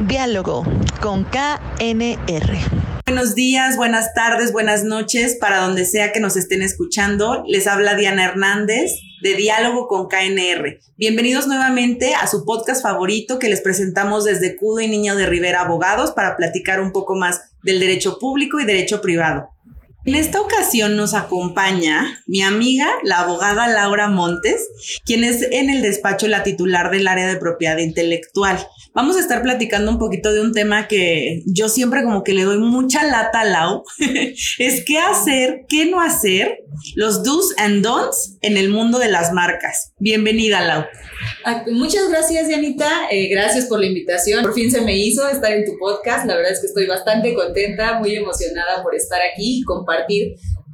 Diálogo con KNR. Buenos días, buenas tardes, buenas noches, para donde sea que nos estén escuchando. Les habla Diana Hernández de Diálogo con KNR. Bienvenidos nuevamente a su podcast favorito que les presentamos desde Cudo y Niño de Rivera Abogados para platicar un poco más del derecho público y derecho privado. En esta ocasión nos acompaña mi amiga, la abogada Laura Montes, quien es en el despacho la titular del área de propiedad intelectual. Vamos a estar platicando un poquito de un tema que yo siempre como que le doy mucha lata a Lau, es qué hacer, qué no hacer, los do's and don'ts en el mundo de las marcas. Bienvenida, Lau. Muchas gracias, Yanita. Eh, gracias por la invitación. Por fin se me hizo estar en tu podcast. La verdad es que estoy bastante contenta, muy emocionada por estar aquí y compartir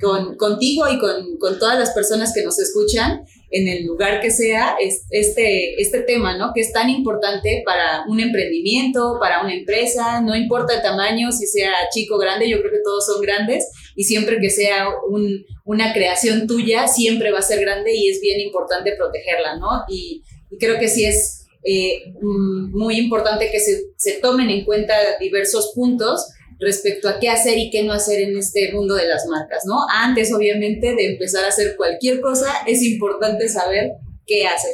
con, contigo y con, con, todas las personas que nos escuchan en el lugar que sea este, este tema, ¿no? Que es tan importante para un emprendimiento, para una empresa, no importa el tamaño, si sea chico o grande, yo creo que todos son grandes y siempre que sea un, una creación tuya, siempre va a ser grande y es bien importante protegerla, ¿no? Y, y creo que sí es eh, mm, muy importante que se, se, tomen en cuenta diversos puntos respecto a qué hacer y qué no hacer en este mundo de las marcas, ¿no? Antes, obviamente, de empezar a hacer cualquier cosa, es importante saber qué hacer.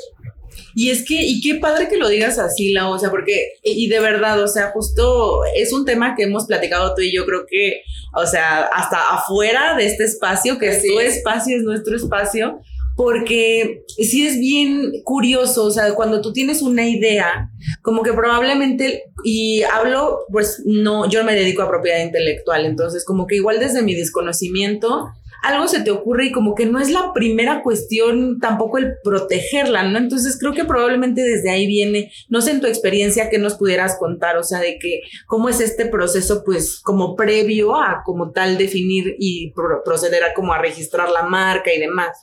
Y es que, y qué padre que lo digas así, la, o sea, porque, y de verdad, o sea, justo es un tema que hemos platicado tú y yo creo que, o sea, hasta afuera de este espacio, que es tu espacio, es nuestro espacio, porque sí es bien curioso, o sea, cuando tú tienes una idea, como que probablemente, y hablo, pues no, yo no me dedico a propiedad intelectual, entonces como que igual desde mi desconocimiento, algo se te ocurre y como que no es la primera cuestión tampoco el protegerla, ¿no? Entonces creo que probablemente desde ahí viene, no sé en tu experiencia que nos pudieras contar, o sea, de que cómo es este proceso pues como previo a como tal definir y proceder a como a registrar la marca y demás.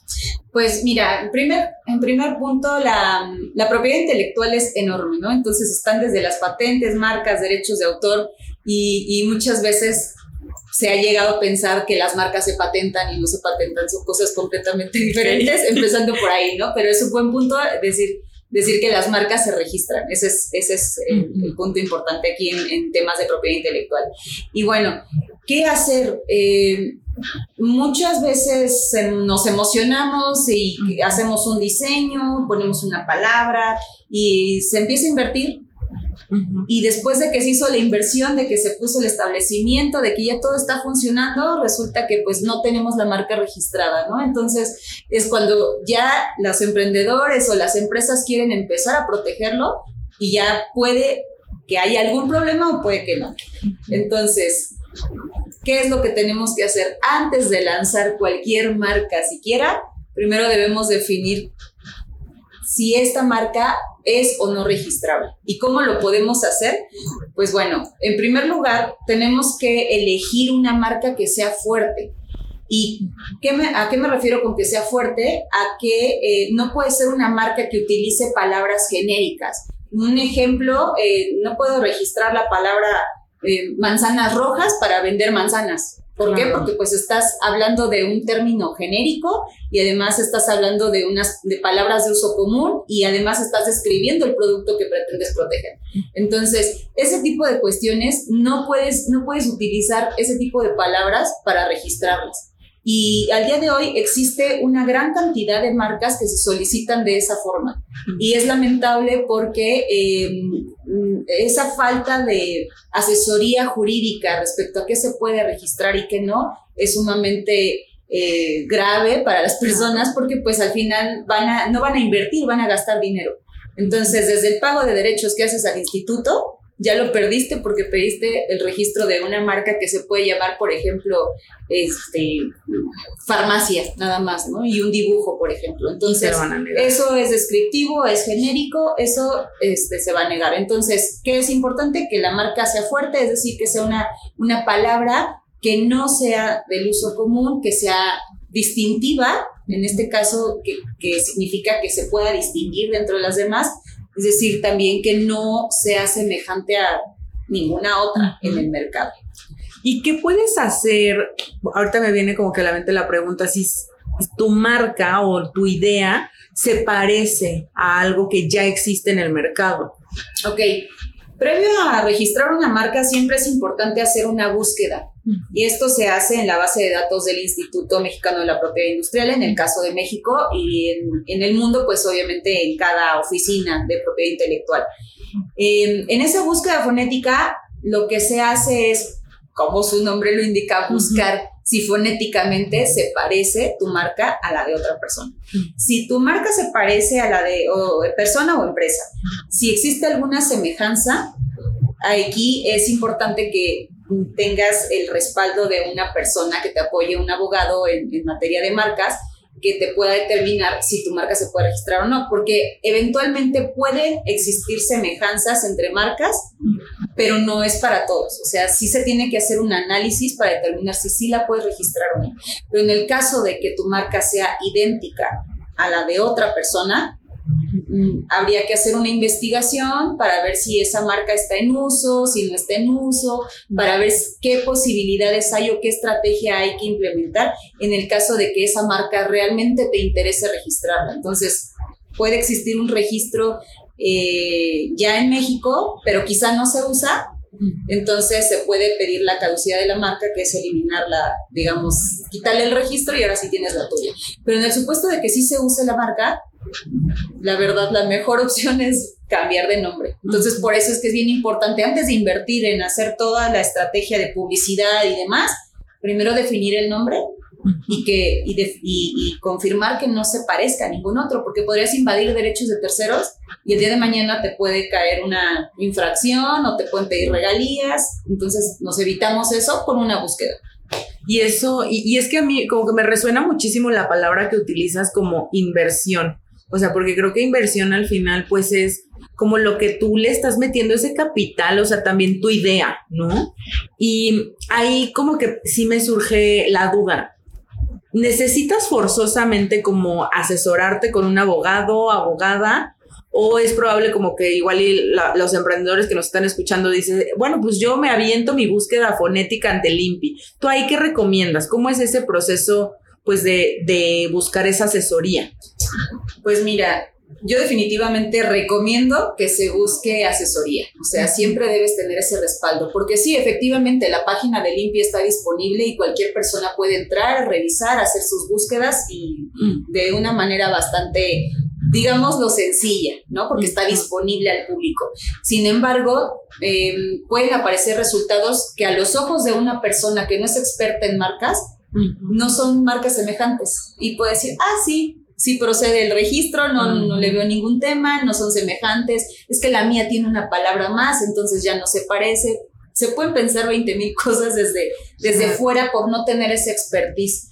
Pues mira, en primer, en primer punto, la, la propiedad intelectual es enorme, ¿no? Entonces están desde las patentes, marcas, derechos de autor y muchas veces se ha llegado a pensar que las marcas se patentan y no se patentan, son cosas completamente diferentes, empezando por ahí, ¿no? Pero es un buen punto decir, decir que las marcas se registran, ese es, ese es el, punto importante aquí en, temas de propiedad intelectual. Y bueno, ¿qué hacer? Eh, muchas veces nos emocionamos y hacemos un diseño, ponemos una palabra y se empieza a invertir y después de que se hizo la inversión, de que se puso el establecimiento, de que ya todo está funcionando, resulta que pues no tenemos la marca registrada, ¿no? Entonces es cuando ya los emprendedores o las empresas quieren empezar a protegerlo y ya puede que haya algún problema o puede que no. Entonces, ¿qué es lo que tenemos que hacer antes de lanzar cualquier marca siquiera? Primero debemos definir si esta marca es o no registrable. ¿Y cómo lo podemos hacer? Pues bueno, en primer lugar, tenemos que elegir una marca que sea fuerte. ¿Y qué a qué me refiero con que sea fuerte? A que eh, no puede ser una marca que utilice palabras genéricas. Un ejemplo, eh, no puedo registrar la palabra eh, manzanas rojas para vender manzanas. ¿Por qué? Porque pues estás hablando de un término genérico y además estás hablando de unas de palabras de uso común y además estás describiendo el producto que pretendes proteger. Entonces, ese tipo de cuestiones no puedes no puedes utilizar ese tipo de palabras para registrarlas. Y al día de hoy existe una gran cantidad de marcas que se solicitan de esa forma. Y es lamentable porque em, esa falta de asesoría jurídica respecto a qué se puede registrar y qué no es sumamente eh, grave para las personas porque pues al final van a, no van a invertir, van a gastar dinero. Entonces, desde el pago de derechos que haces al instituto, ya lo perdiste porque pediste el registro de una marca que se puede llamar, por ejemplo, este, farmacia, nada más, ¿no? Y un dibujo, por ejemplo. Entonces, eso es descriptivo, es genérico, eso este, se va a negar. Entonces, ¿qué es importante? Que la marca sea fuerte, es decir, que sea una, una palabra que no sea del uso común, que sea distintiva, en este caso, que, que significa que se pueda distinguir dentro de las demás, es decir, también que no sea semejante a ninguna otra en el mercado. ¿Y qué puedes hacer? Ahorita me viene como que a la mente la pregunta si tu marca o tu idea se parece a algo que ya existe en el mercado. Ok, previo a registrar una marca siempre es importante hacer una búsqueda y esto se hace en la base de datos del Instituto Mexicano de la Propiedad Industrial en el caso de México y en, el mundo pues obviamente en cada oficina de propiedad intelectual. en esa búsqueda fonética lo que se hace es, como su nombre lo indica, buscar si fonéticamente se parece tu marca a la de otra persona. Si tu marca se parece a la de persona o empresa, si existe alguna semejanza, aquí es importante que tengas el respaldo de una persona que te apoye, un abogado en, materia de marcas, que te pueda determinar si tu marca se puede registrar o no, porque eventualmente pueden existir semejanzas entre marcas, pero no es para todos. O sea, sí se tiene que hacer un análisis para determinar si sí la puedes registrar o no. Pero en el caso de que tu marca sea idéntica a la de otra persona, habría que hacer una investigación para ver si esa marca está en uso, si no está en uso, para ver qué posibilidades hay o qué estrategia hay que implementar en el caso de que esa marca realmente te interese registrarla. Entonces, puede existir un registro eh, ya en México, pero quizá no se usa. Entonces se puede pedir la caducidad de la marca, que es eliminarla, digamos, quitarle el registro y ahora sí tienes la tuya. Pero en el supuesto de que sí se use la marca, la verdad, la mejor opción es cambiar de nombre. Entonces, por eso es que es bien importante, antes de invertir en hacer toda la estrategia de publicidad y demás, primero definir el nombre y, que, y, confirmar que no se parezca a ningún otro, porque podrías invadir derechos de terceros y el día de mañana te puede caer una infracción o te pueden pedir regalías. Entonces, nos evitamos eso con una búsqueda. Y eso, y, y, es que a mí como que me resuena muchísimo la palabra que utilizas como inversión. O sea, porque creo que inversión al final, pues es como lo que tú le estás metiendo ese capital, o sea, también tu idea, ¿no? Y ahí como que sí me surge la duda. ¿Necesitas forzosamente como asesorarte con un abogado, abogada? O es probable como que igual los emprendedores que nos están escuchando dicen, bueno, pues yo me aviento mi búsqueda fonética ante el INPI. ¿Tú ahí qué recomiendas? ¿Cómo es ese proceso pues de, de buscar esa asesoría? Pues mira, yo definitivamente recomiendo que se busque asesoría, o sea, siempre debes tener ese respaldo, porque sí, efectivamente, la página de Limpia está disponible y cualquier persona puede entrar, revisar, hacer sus búsquedas y de una manera bastante, digámoslo, sencilla, ¿no? Porque está disponible al público. Sin embargo, em, pueden aparecer resultados que a los ojos de una persona que no es experta en marcas, no son marcas semejantes y puede decir, ah, sí, sí procede el registro, no, no le veo ningún tema, no son semejantes, es que la mía tiene una palabra más, entonces ya no se parece. Se pueden pensar 20 mil cosas desde, desde fuera por no tener esa expertise.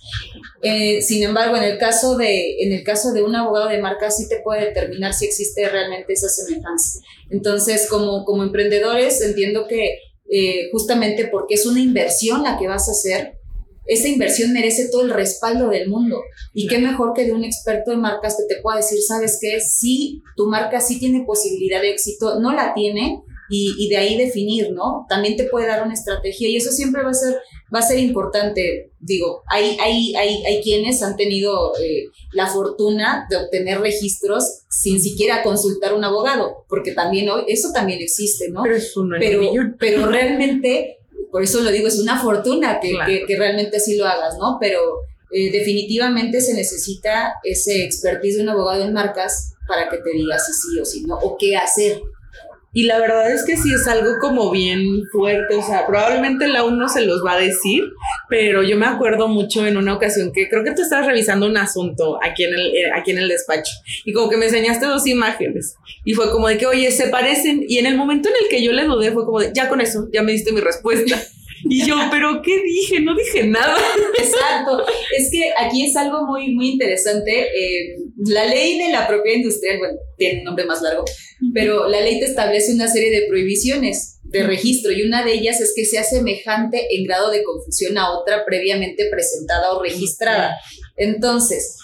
Eh, sin embargo, en el, caso de, en el caso de un abogado de marca sí te puede determinar si existe realmente esa semejanza. Entonces, como, como emprendedores, entiendo que eh, justamente porque es una inversión la que vas a hacer, esa inversión merece todo el respaldo del mundo. Y qué mejor que de un experto en marcas que te pueda decir, sabes qué, sí, tu marca sí tiene posibilidad de éxito, no la tiene, y, de ahí definir, ¿no? También te puede dar una estrategia y eso siempre va a ser, va a ser importante. Digo, hay, hay, hay, hay quienes han tenido eh, la fortuna de obtener registros sin siquiera consultar un abogado, porque también hoy eso también existe, ¿no? Pero, pero, pero realmente por eso lo digo, es una fortuna que, que, realmente así lo hagas, ¿no? Pero eh, definitivamente se necesita ese expertise de un abogado en marcas para que te diga si sí o si no, o qué hacer. Y la verdad es que sí es algo como bien fuerte, o sea, probablemente la uno se los va a decir, pero yo me acuerdo mucho en una ocasión que creo que tú estabas revisando un asunto aquí en el, eh, aquí en el despacho y como que me enseñaste dos imágenes y fue como de que, oye, se parecen y en el momento en el que yo le dudé fue como de, ya con eso, ya me diste mi respuesta. Y yo, pero ¿qué dije? No dije nada. Exacto. Es que aquí es algo muy, muy interesante. Eh, la ley de la propiedad industrial, bueno, tiene un nombre más largo, pero la ley te establece una serie de prohibiciones de registro y una de ellas es que sea semejante en grado de confusión a otra previamente presentada o registrada. Entonces,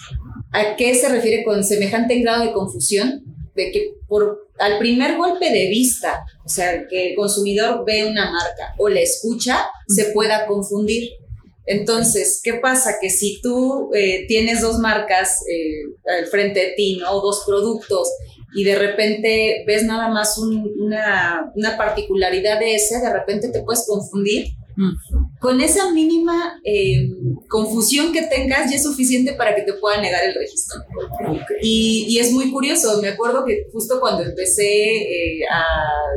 ¿a qué se refiere con semejante en grado de confusión? De que por al primer golpe de vista, o sea, que el consumidor ve una marca o la escucha, se pueda confundir. Entonces, ¿qué pasa? Que si tú eh, tienes dos marcas eh, al frente de ti, ¿no? Dos productos y de repente ves nada más una, una, particularidad de ese, de repente te puedes confundir. Con esa mínima eh, confusión que tengas ya es suficiente para que te pueda negar el registro. Y, y, es muy curioso, me acuerdo que justo cuando empecé eh, a,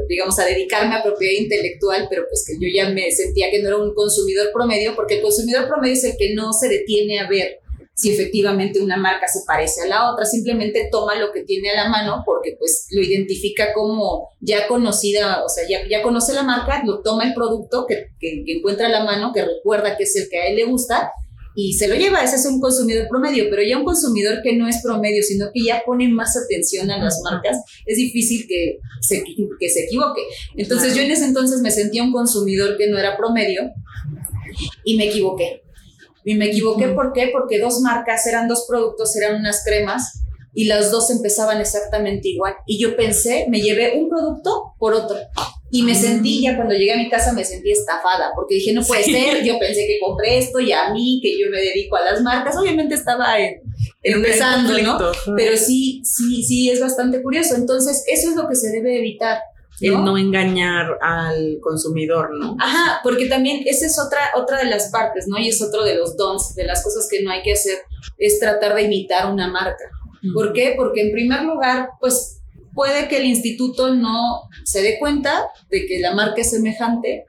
digamos, a dedicarme a propiedad intelectual, pero pues que yo ya me sentía que no era un consumidor promedio, porque el consumidor promedio es el que no se detiene a ver si efectivamente una marca se parece a la otra, simplemente toma lo que tiene a la mano porque pues lo identifica como ya conocida, o sea, ya, ya conoce la marca, lo toma el producto que, que, encuentra a la mano, que recuerda que es el que a él le gusta y se lo lleva, ese es un consumidor promedio, pero ya un consumidor que no es promedio, sino que ya pone más atención a las marcas, es difícil que se, que se equivoque. Entonces yo en ese entonces me sentía un consumidor que no era promedio y me equivoqué y me equivoqué, ¿por qué? Porque dos marcas, eran dos productos, eran unas cremas y las dos empezaban exactamente igual. Y yo pensé, me llevé un producto por otro. Y me sentí, ya cuando llegué a mi casa me sentí estafada, porque dije, no puede ser, yo pensé que compré esto y a mí, que yo me dedico a las marcas, obviamente estaba en, empezando, ¿no? Pero sí, sí, sí, es bastante curioso. Entonces, eso es lo que se debe evitar el no engañar al consumidor, ¿no? Ajá, porque también esa es otra, otra de las partes, ¿no? Y es otro de los dons, de las cosas que no hay que hacer, es tratar de imitar una marca. ¿Por qué? Porque en primer lugar, pues puede que el instituto no se dé cuenta de que la marca es semejante,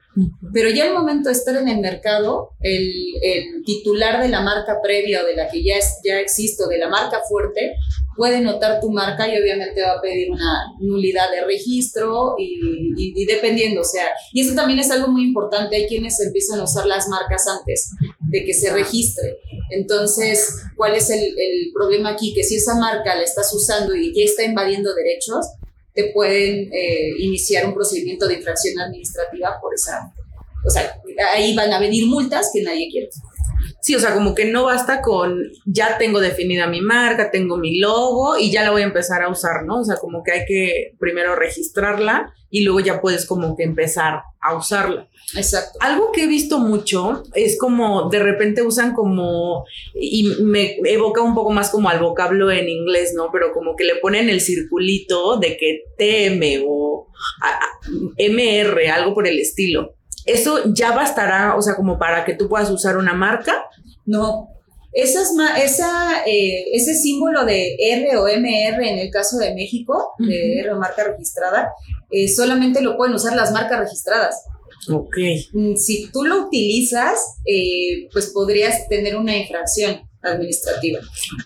pero ya al momento de estar en el mercado, el, el, titular de la marca previa o de la que ya, es, ya existe, o de la marca fuerte, puede notar tu marca y obviamente va a pedir una nulidad de registro y, y, dependiendo, o sea, y eso también es algo muy importante, hay quienes empiezan a usar las marcas antes de que se registre. Entonces, ¿cuál es el, el problema aquí? Que si esa marca la estás usando y ya está invadiendo derechos, te pueden eh, iniciar un procedimiento de infracción administrativa por esa, o sea, ahí van a venir multas que nadie quiere. Sí, o sea, como que no basta con ya tengo definida mi marca, tengo mi logo y ya la voy a empezar a usar, ¿no? O sea, como que hay que primero registrarla y luego ya puedes como que empezar a usarla. Exacto. Algo que he visto mucho es como de repente usan como, y me evoca un poco más como al vocablo en inglés, ¿no? Pero como que le ponen el circulito de que TM o MR, algo por el estilo. ¿Eso ya bastará, o sea, como para que tú puedas usar una marca? No. Esas, esa, eh, ese símbolo de R o MR en el caso de México, de R o marca registrada, eh, solamente lo pueden usar las marcas registradas. Ok. Mm, si tú lo utilizas, eh, pues podrías tener una infracción administrativa.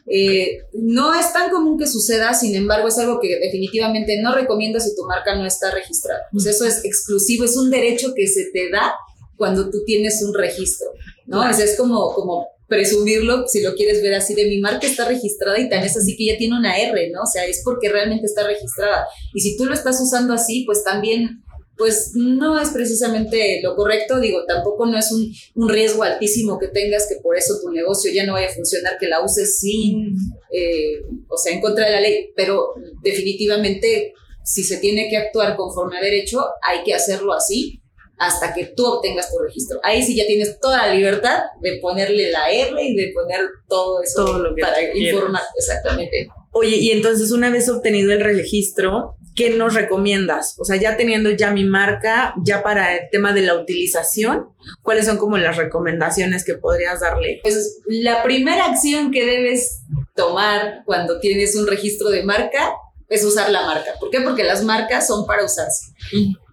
Eh, no es tan común que suceda, sin embargo, es algo que definitivamente no recomiendo si tu marca no está registrada. Pues eso es exclusivo, es un derecho que se te da cuando tú tienes un registro, ¿no? Es, es como, como presumirlo, si lo quieres ver así, de mi marca está registrada y tan es así que ya tiene una R, ¿no? O sea, es porque realmente está registrada. Y si tú lo estás usando así, pues también pues no es precisamente lo correcto, digo, tampoco no es un, un, riesgo altísimo que tengas que por eso tu negocio ya no vaya a funcionar, que la uses sin, eh, o sea, en contra de la ley, pero definitivamente si se tiene que actuar conforme a derecho, hay que hacerlo así hasta que tú obtengas tu registro. Ahí sí ya tienes toda la libertad de ponerle la R y de poner todo eso todo lo que para informar, exactamente. Oye, y entonces una vez obtenido el registro, ¿qué nos recomiendas? O sea, ya teniendo ya mi marca, ya para el tema de la utilización, ¿cuáles son como las recomendaciones que podrías darle? Pues la primera acción que debes tomar cuando tienes un registro de marca es usar la marca. ¿Por qué? Porque las marcas son para usarse.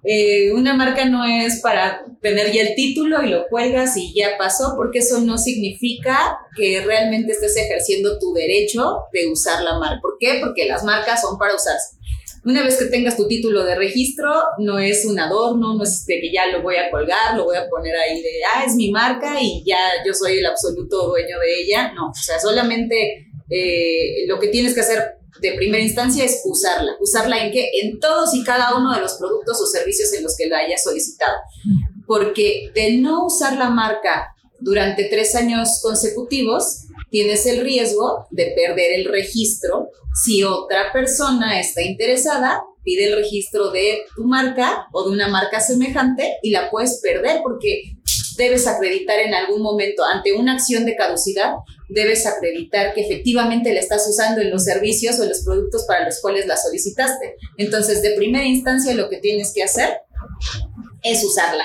Eh, una marca no es para tener ya el título y lo cuelgas y ya pasó, porque eso no significa que realmente estés ejerciendo tu derecho de usar la marca. ¿Por qué? Porque las marcas son para usarse. Una vez que tengas tu título de registro, no es un adorno, no es de que ya lo voy a colgar, lo voy a poner ahí de, ah, es mi marca y ya yo soy el absoluto dueño de ella. No, o sea, solamente eh, lo que tienes que hacer de primera instancia es usarla. ¿Usarla en qué? En todos y cada uno de los productos o servicios en los que la hayas solicitado. Porque de no usar la marca durante tres años consecutivos, tienes el riesgo de perder el registro. Si otra persona está interesada, pide el registro de tu marca o de una marca semejante y la puedes perder porque debes acreditar en algún momento ante una acción de caducidad, debes acreditar que efectivamente la estás usando en los servicios o en los productos para los cuales la solicitaste. Entonces, de primera instancia, lo que tienes que hacer es usarla.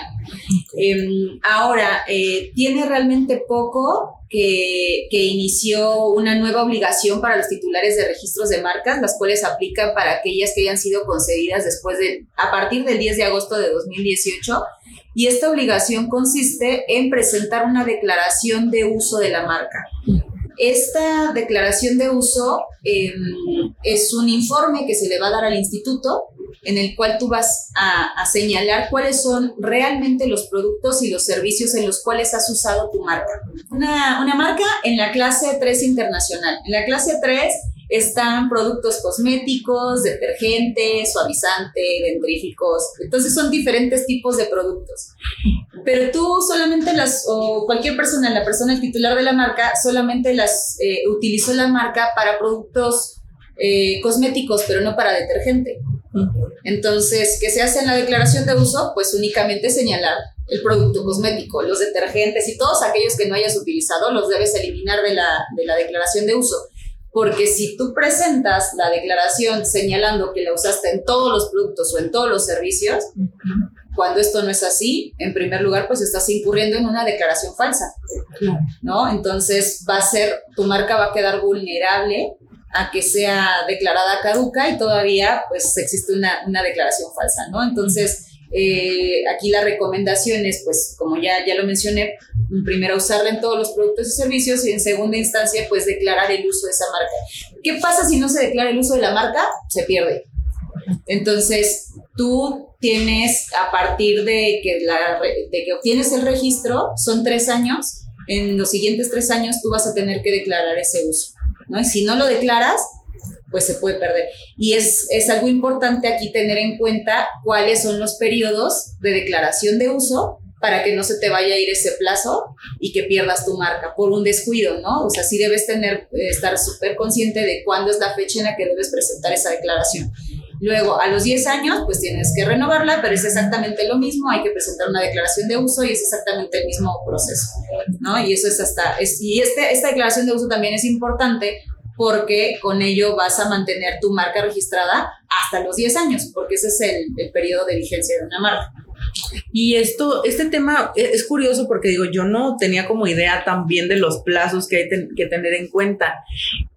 Em, ahora, eh, tiene realmente poco que, que, inició una nueva obligación para los titulares de registros de marcas, las cuales aplican para aquellas que hayan sido concedidas después de, a partir del 10 de agosto de 2018. Y esta obligación consiste en presentar una declaración de uso de la marca. Esta declaración de uso em, es un informe que se le va a dar al instituto en el cual tú vas a, señalar cuáles son realmente los productos y los servicios en los cuales has usado tu marca. Una, marca en la clase 3 internacional. En la clase 3 están productos cosméticos, detergentes, suavizante, dentríficos. Entonces son diferentes tipos de productos. Pero tú solamente las, o cualquier persona, la persona titular de la marca, solamente las eh, utilizó la marca para productos eh, cosméticos, pero no para detergente. Entonces, ¿qué se hace en la declaración de uso? Pues únicamente señalar el producto cosmético, los detergentes y todos aquellos que no hayas utilizado los debes eliminar de la, de la declaración de uso. Porque si tú presentas la declaración señalando que la usaste en todos los productos o en todos los servicios, cuando esto no es así, en primer lugar, pues estás incurriendo en una declaración falsa, ¿no? Entonces va a ser, tu marca va a quedar vulnerable a que sea declarada caduca y todavía pues existe una, una declaración falsa, ¿no? Entonces, eh, aquí la recomendación es, pues, como ya, ya lo mencioné, primero usarla en todos los productos y servicios y en segunda instancia, pues, declarar el uso de esa marca. ¿Qué pasa si no se declara el uso de la marca? Se pierde. Entonces, tú tienes, a partir de que, la, de que obtienes el registro, son tres años, en los siguientes tres años tú vas a tener que declarar ese uso. ¿No? Y si no lo declaras, pues se puede perder. Y es, es algo importante aquí tener en cuenta cuáles son los periodos de declaración de uso para que no se te vaya a ir ese plazo y que pierdas tu marca por un descuido, ¿no? O sea, sí debes tener, eh, estar súper consciente de cuándo es la fecha en la que debes presentar esa declaración. Luego, a los 10 años, pues tienes que renovarla, pero es exactamente lo mismo, hay que presentar una declaración de uso y es exactamente el mismo proceso, ¿no? Y eso es hasta, es, y este, esta declaración de uso también es importante porque con ello vas a mantener tu marca registrada hasta los 10 años, porque ese es el, el periodo de vigencia de una marca. Y esto, este tema e, es curioso porque digo, yo no tenía como idea también de los plazos que hay que tener en cuenta.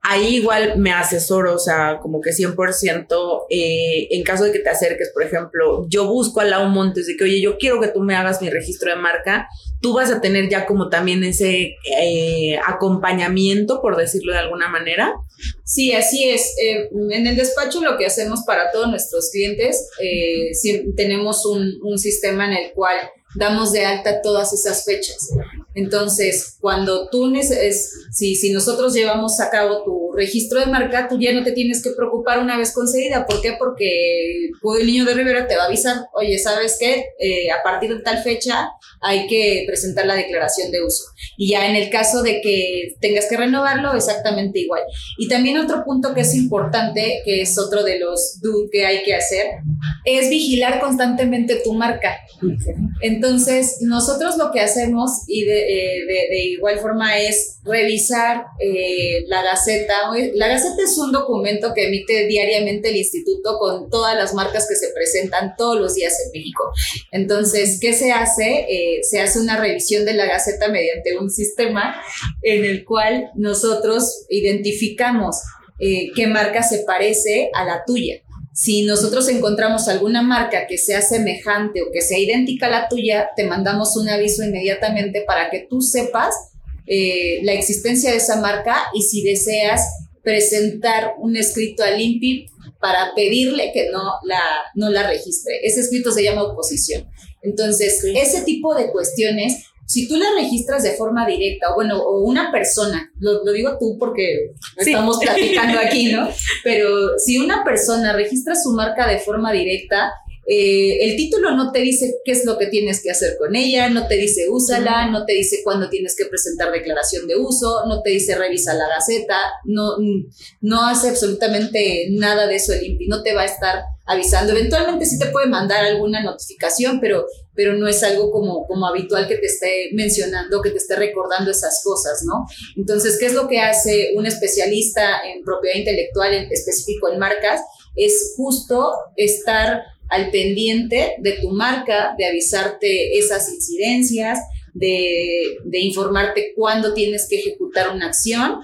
Ahí igual me asesoro, o sea, como que 100% eh, en caso de que te acerques, por ejemplo, yo busco a Lau Montes de que, oye, yo quiero que tú me hagas mi registro de marca, tú vas a tener ya como también ese eh, acompañamiento, por decirlo de alguna manera. Sí, así es. Eh, en el despacho lo que hacemos para todos nuestros clientes, eh, tenemos un, un sistema en el cual damos de alta todas esas fechas. Entonces, cuando tú es, si, si nosotros llevamos a cabo tu registro de marca, tú ya no te tienes que preocupar una vez concedida. ¿Por qué? Porque el niño de Rivera te va a avisar, oye, ¿sabes qué? Eh, a partir de tal fecha hay que presentar la declaración de uso. Y ya en el caso de que tengas que renovarlo, exactamente igual. Y también otro punto que es importante, que es otro de los do que hay que hacer, es vigilar constantemente tu marca. Entonces, nosotros lo que hacemos y de, eh, igual forma es revisar eh, la Gaceta. La Gaceta es un documento que emite diariamente el instituto con todas las marcas que se presentan todos los días en México. Entonces, ¿qué se hace? Eh, se hace una revisión de la Gaceta mediante un sistema en el cual nosotros identificamos qué marca se parece a la tuya. Si nosotros encontramos alguna marca que sea semejante o que sea idéntica a la tuya, te mandamos un aviso inmediatamente para que tú sepas eh, la existencia de esa marca y si deseas presentar un escrito al INPI para pedirle que no la, no la registre. Ese escrito se llama oposición. Entonces, ese tipo de cuestiones si tú la registras de forma directa, o bueno, o una persona, lo, digo tú porque estamos platicando aquí, ¿no? Pero si una persona registra su marca de forma directa, eh, el título no te dice qué es lo que tienes que hacer con ella, no te dice úsala, no te dice cuándo tienes que presentar declaración de uso, no te dice revisa la gaceta, no, no hace absolutamente nada de eso el INPI, no te va a estar avisando. Eventualmente sí te puede mandar alguna notificación, pero, pero no es algo como, como habitual que te esté mencionando, que te esté recordando esas cosas, ¿no? Entonces, ¿qué es lo que hace un especialista en propiedad intelectual, en específico en marcas? Es justo estar al pendiente de tu marca, de avisarte esas incidencias, de, de informarte cuándo tienes que ejecutar una acción.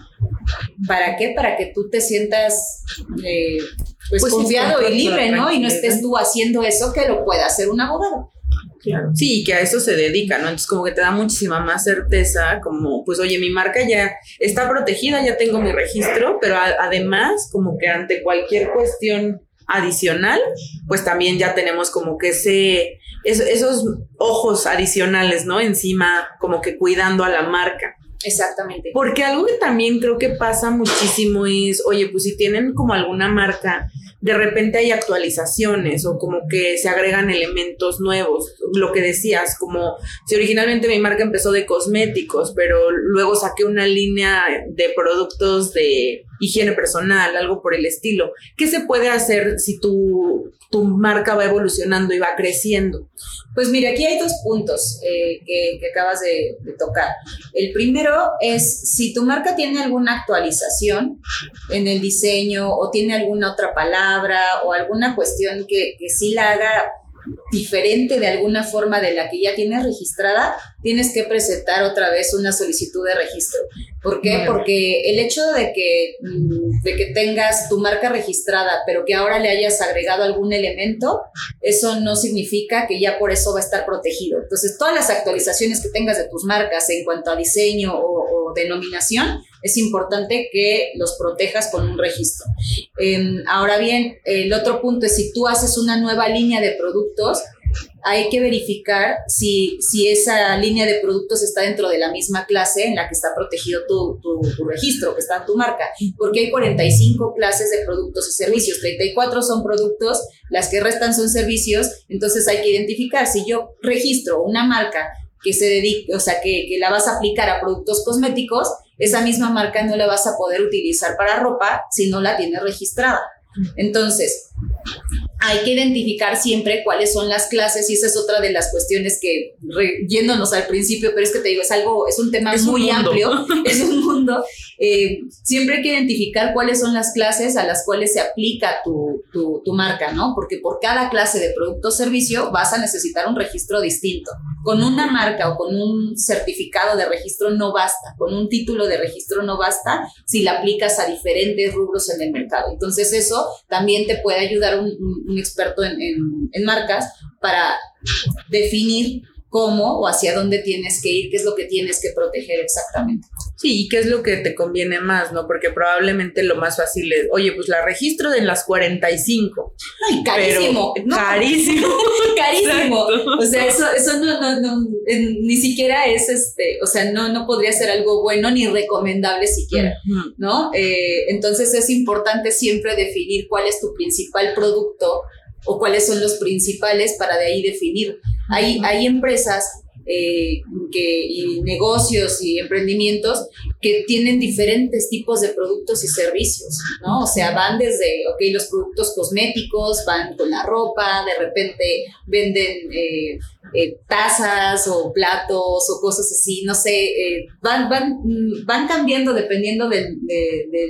¿Para qué? Para que tú te sientas eh, pues, pues confiado y libre, ¿no? Y no estés tú haciendo eso que lo pueda hacer un abogado. Claro. Sí, que a eso se dedica, ¿no? Entonces como que te da muchísima más certeza, como, pues oye, mi marca ya está protegida, ya tengo mi registro, pero además como que ante cualquier cuestión adicional, pues también ya tenemos como que ese, esos ojos adicionales, ¿no? Encima, como que cuidando a la marca. Exactamente. Porque algo que también creo que pasa muchísimo es, oye, pues si tienen como alguna marca de repente hay actualizaciones o como que se agregan elementos nuevos. Lo que decías, como si originalmente mi marca empezó de cosméticos, pero luego saqué una línea de productos de higiene personal, algo por el estilo. ¿Qué se puede hacer si tu, tu marca va evolucionando y va creciendo? Pues mira, aquí hay dos puntos eh, que, acabas de, tocar. El primero es si tu marca tiene alguna actualización en el diseño o tiene alguna otra palabra o alguna cuestión que, que sí la haga diferente de alguna forma de la que ya tienes registrada, tienes que presentar otra vez una solicitud de registro. ¿Por qué? Porque el hecho de que, mm, de que tengas tu marca registrada, pero que ahora le hayas agregado algún elemento, eso no significa que ya por eso va a estar protegido. Entonces, todas las actualizaciones que tengas de tus marcas en cuanto a diseño o, denominación, es importante que los protejas con un registro. Em, ahora bien, el otro punto es si tú haces una nueva línea de productos, hay que verificar si, si esa línea de productos está dentro de la misma clase en la que está protegido tu, tu, registro, que está tu marca, porque hay 45 clases de productos y servicios, 34 son productos, las que restan son servicios, entonces hay que identificar si yo registro una marca que se dedique, o sea, que, que la vas a aplicar a productos cosméticos, esa misma marca no la vas a poder utilizar para ropa si no la tienes registrada. Entonces, hay que identificar siempre cuáles son las clases y esa es otra de las cuestiones que, yéndonos al principio, pero es que te digo, es algo, es un tema muy amplio, es un mundo. Eh, siempre hay que identificar cuáles son las clases a las cuales se aplica tu, tu, tu marca, ¿no? Porque por cada clase de producto o servicio vas a necesitar un registro distinto. Con una marca o con un certificado de registro no basta, con un título de registro no basta si la aplicas a diferentes rubros en el mercado. Entonces eso también te puede ayudar un, experto en, en, en marcas para definir cómo o hacia dónde tienes que ir, qué es lo que tienes que proteger exactamente. Sí, y qué es lo que te conviene más, ¿no? Porque probablemente lo más fácil es, oye, pues la registro de las 45. Ay, carísimo. Carísimo. carísimo. O sea, eso, eso no, no, no, ni siquiera es, este, o sea, no, no podría ser algo bueno ni recomendable siquiera, ¿no? Eh, entonces es importante siempre definir cuál es tu principal producto o cuáles son los principales para de ahí definir. Hay, hay empresas eh, que, y negocios y emprendimientos que tienen diferentes tipos de productos y servicios, ¿no? O sea, van desde, los productos cosméticos, van con la ropa, de repente venden eh, eh, tazas o platos o cosas así, no sé, van, van, van cambiando dependiendo del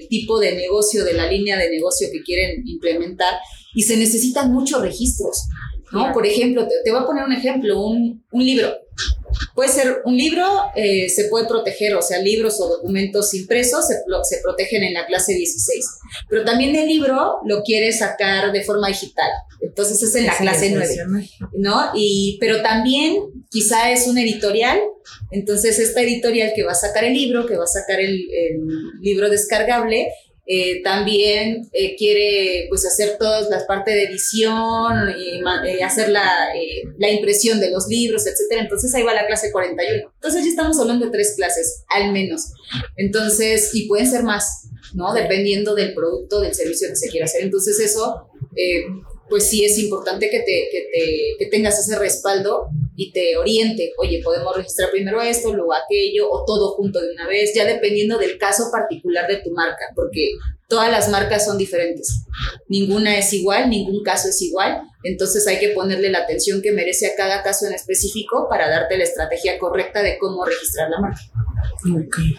tipo de negocio, de la línea de negocio que quieren implementar y se necesitan muchos registros. ¿No? Por ejemplo, te, voy a poner un ejemplo, un, un libro. Puede ser un libro, eh, se puede proteger, o sea, libros o documentos impresos se, se, protegen en la clase 16, pero también el libro lo quieres sacar de forma digital, entonces es en la clase 9, ¿no? Y, pero también quizá es un editorial, entonces esta editorial que va a sacar el libro, que va a sacar el, el libro descargable, eh, también eh, quiere pues hacer todas las partes de edición y eh, hacer la, la, impresión de los libros, etcétera. Entonces ahí va la clase 41. Entonces ya estamos hablando de tres clases, al menos. Entonces, y pueden ser más, ¿no? Dependiendo del producto, del servicio que se quiera hacer. Entonces eso, pues sí es importante que, te, que, te, que tengas ese respaldo y te oriente, oye, podemos registrar primero esto, luego aquello, o todo junto de una vez, ya dependiendo del caso particular de tu marca, porque todas las marcas son diferentes. Ninguna es igual, ningún caso es igual, entonces hay que ponerle la atención que merece a cada caso en específico para darte la estrategia correcta de cómo registrar la marca. Okay.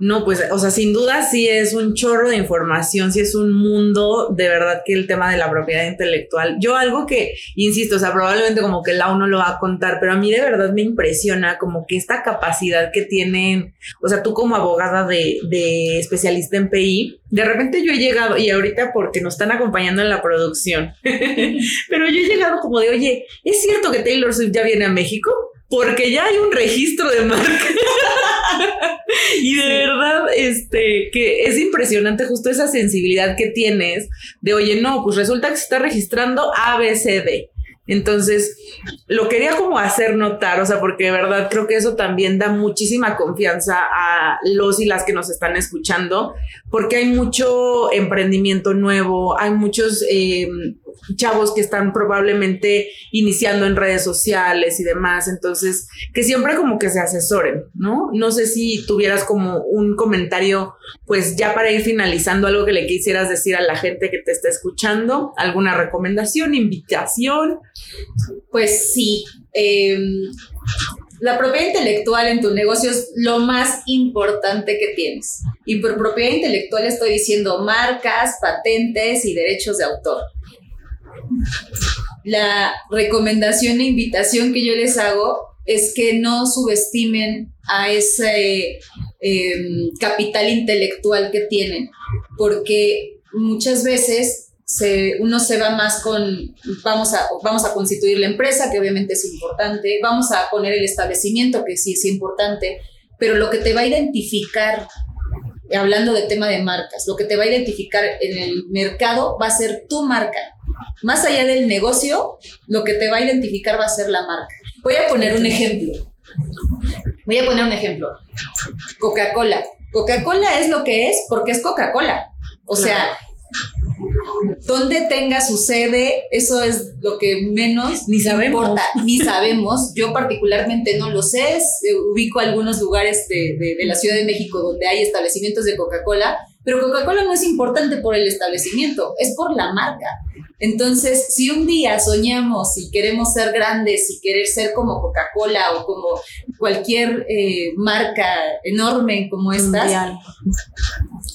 No, pues, o sea, sin duda sí es un chorro de información, sí es un mundo, de verdad que el tema de la propiedad intelectual. Yo algo que, insisto, o sea, probablemente como que Lau no lo va a contar, pero a mí de verdad me impresiona como que esta capacidad que tienen, o sea, tú como abogada de, de especialista en PI, de repente yo he llegado, y ahorita porque nos están acompañando en la producción, pero yo he llegado como de, oye, ¿es cierto que Taylor Swift ya viene a México? Porque ya hay un registro de marca. y de verdad, este, que es impresionante justo esa sensibilidad que tienes de, oye, no, pues resulta que se está registrando ABCD. Entonces, lo quería como hacer notar, o sea, porque de verdad creo que eso también da muchísima confianza a los y las que nos están escuchando, porque hay mucho emprendimiento nuevo, hay muchos eh, chavos que están probablemente iniciando en redes sociales y demás, entonces que siempre como que se asesoren, ¿no? No sé si tuvieras como un comentario, pues ya para ir finalizando algo que le quisieras decir a la gente que te está escuchando, alguna recomendación, invitación. Pues sí. Em, la propiedad intelectual en tu negocio es lo más importante que tienes. Y por propiedad intelectual estoy diciendo marcas, patentes y derechos de autor la recomendación e invitación que yo les hago es que no subestimen a ese em, capital intelectual que tienen, porque muchas veces uno se va más con, vamos a, vamos a constituir la empresa, que obviamente es importante, vamos a poner el establecimiento, que sí es importante, pero lo que te va a identificar, hablando de tema de marcas, lo que te va a identificar en el mercado va a ser tu marca más allá del negocio, lo que te va a identificar va a ser la marca. Voy a poner un ejemplo. Voy a poner un ejemplo. Coca-Cola. Coca-Cola es lo que es porque es Coca-Cola. O sea, donde tenga su sede, eso es lo que menos ni sabemos. Importa, ni sabemos. Yo particularmente no lo sé. Ubico algunos lugares de, de la Ciudad de México donde hay establecimientos de Coca-Cola, pero Coca-Cola no es importante por el establecimiento, es por la marca. Entonces, si un día soñamos y queremos ser grandes y querer ser como Coca-Cola o como cualquier eh, marca enorme como esta,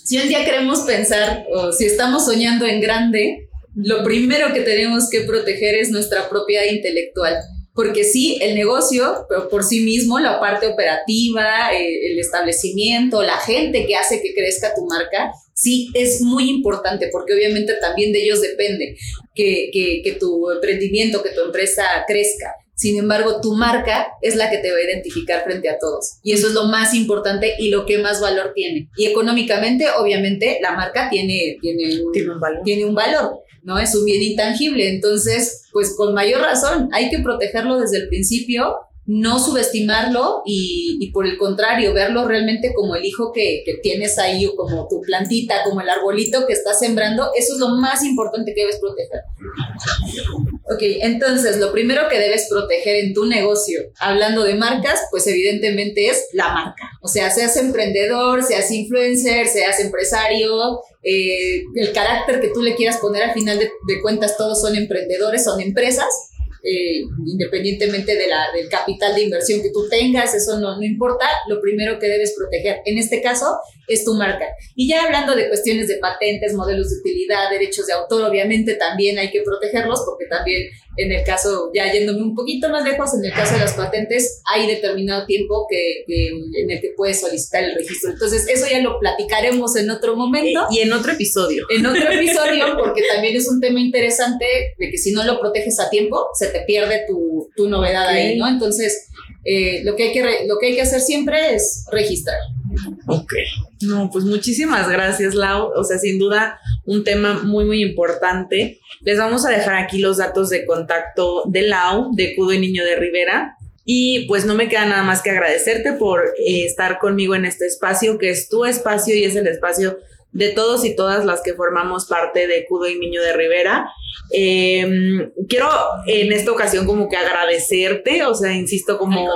si un día queremos pensar o si estamos soñando en grande, lo primero que tenemos que proteger es nuestra propiedad intelectual porque sí, el negocio pero por sí mismo, la parte operativa, eh, el establecimiento, la gente que hace que crezca tu marca, sí es muy importante porque obviamente también de ellos depende que, que, que tu emprendimiento, que tu empresa crezca. Sin embargo, tu marca es la que te va a identificar frente a todos. Y eso es lo más importante y lo que más valor tiene. Y económicamente, obviamente, la marca tiene, tiene, tiene un valor. Tiene un valor. ¿No? Es un bien intangible. Entonces, pues con mayor razón, hay que protegerlo desde el principio, no subestimarlo y, por el contrario, verlo realmente como el hijo que, que, tienes ahí o como tu plantita, como el arbolito que estás sembrando. Eso es lo más importante que debes proteger. Ok, entonces lo primero que debes proteger en tu negocio, hablando de marcas, pues evidentemente es la marca. O sea, seas emprendedor, seas influencer, seas empresario, eh, el carácter que tú le quieras poner, al final de, cuentas todos son emprendedores, son empresas, eh, independientemente de la, del capital de inversión que tú tengas, eso no, no importa, lo primero que debes proteger, en este caso, es tu marca. Y ya hablando de cuestiones de patentes, modelos de utilidad, derechos de autor, obviamente también hay que protegerlos porque también en el caso, ya yéndome un poquito más lejos, en el caso de las patentes hay determinado tiempo que, en el que puedes solicitar el registro. Entonces, eso ya lo platicaremos en otro momento. Y en otro episodio. En otro episodio, porque también es un tema interesante de que si no lo proteges a tiempo, se te pierde tu, tu novedad ahí, ¿no? Entonces, eh, lo, que hay que lo que hay que hacer siempre es registrar. Ok. No, pues muchísimas gracias, Lau. O sea, sin duda, un tema muy, muy importante. Les vamos a dejar aquí los datos de contacto de Lau, de Cudo y Niño de Rivera. Y pues no me queda nada más que agradecerte por eh, estar conmigo en este espacio, que es tu espacio y es el espacio de todos y todas las que formamos parte de Cudo y Niño de Rivera. Em, quiero en esta ocasión como que agradecerte, o sea, insisto, como,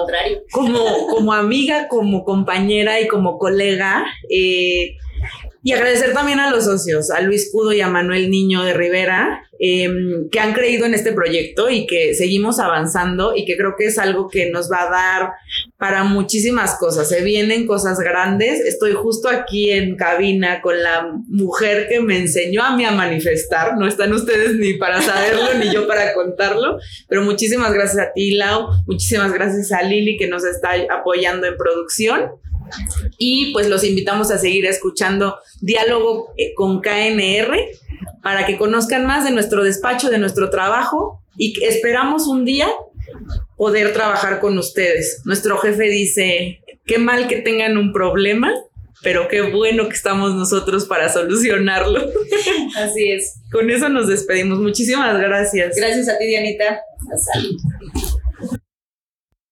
como, como amiga, como compañera y como colega. Eh, y agradecer también a los socios, a Luis Cudo y a Manuel Niño de Rivera, em, que han creído en este proyecto y que seguimos avanzando y que creo que es algo que nos va a dar para muchísimas cosas. Se vienen cosas grandes. Estoy justo aquí en cabina con la mujer que me enseñó a mí a manifestar. No están ustedes ni para saberlo ni yo para contarlo, pero muchísimas gracias a ti, Lau. Muchísimas gracias a Lili que nos está apoyando en producción. Y pues los invitamos a seguir escuchando Diálogo eh, con KNR para que conozcan más de nuestro despacho, de nuestro trabajo y esperamos un día poder trabajar con ustedes. Nuestro jefe dice, qué mal que tengan un problema, pero qué bueno que estamos nosotros para solucionarlo. Así es. Con eso nos despedimos. Muchísimas gracias. Gracias a ti, Dianita. Hasta